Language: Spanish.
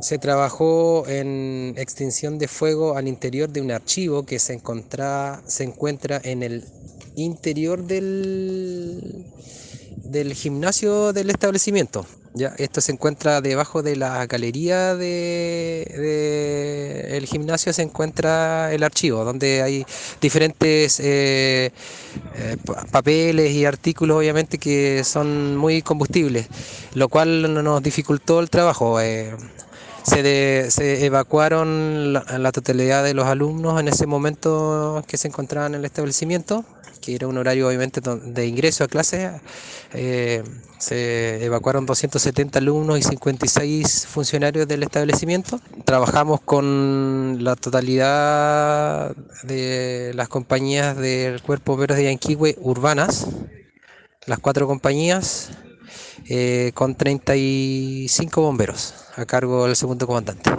se trabajó en extinción de fuego al interior de un archivo que se, encontra, se encuentra en el interior del, del gimnasio del establecimiento. Ya, esto se encuentra debajo de la galería de, el gimnasio se encuentra el archivo, donde hay diferentes eh, eh, papeles y artículos, obviamente, que son muy combustibles, lo cual nos dificultó el trabajo. Eh, se, se, evacuaron la, totalidad de los alumnos en ese momento que se encontraban en el establecimiento que era un horario obviamente de ingreso a clases, eh, se evacuaron 270 alumnos y 56 funcionarios del establecimiento. Trabajamos con la totalidad de las compañías del Cuerpo Verde de Yanquihue urbanas, las cuatro compañías, eh, con 35 bomberos a cargo del segundo comandante.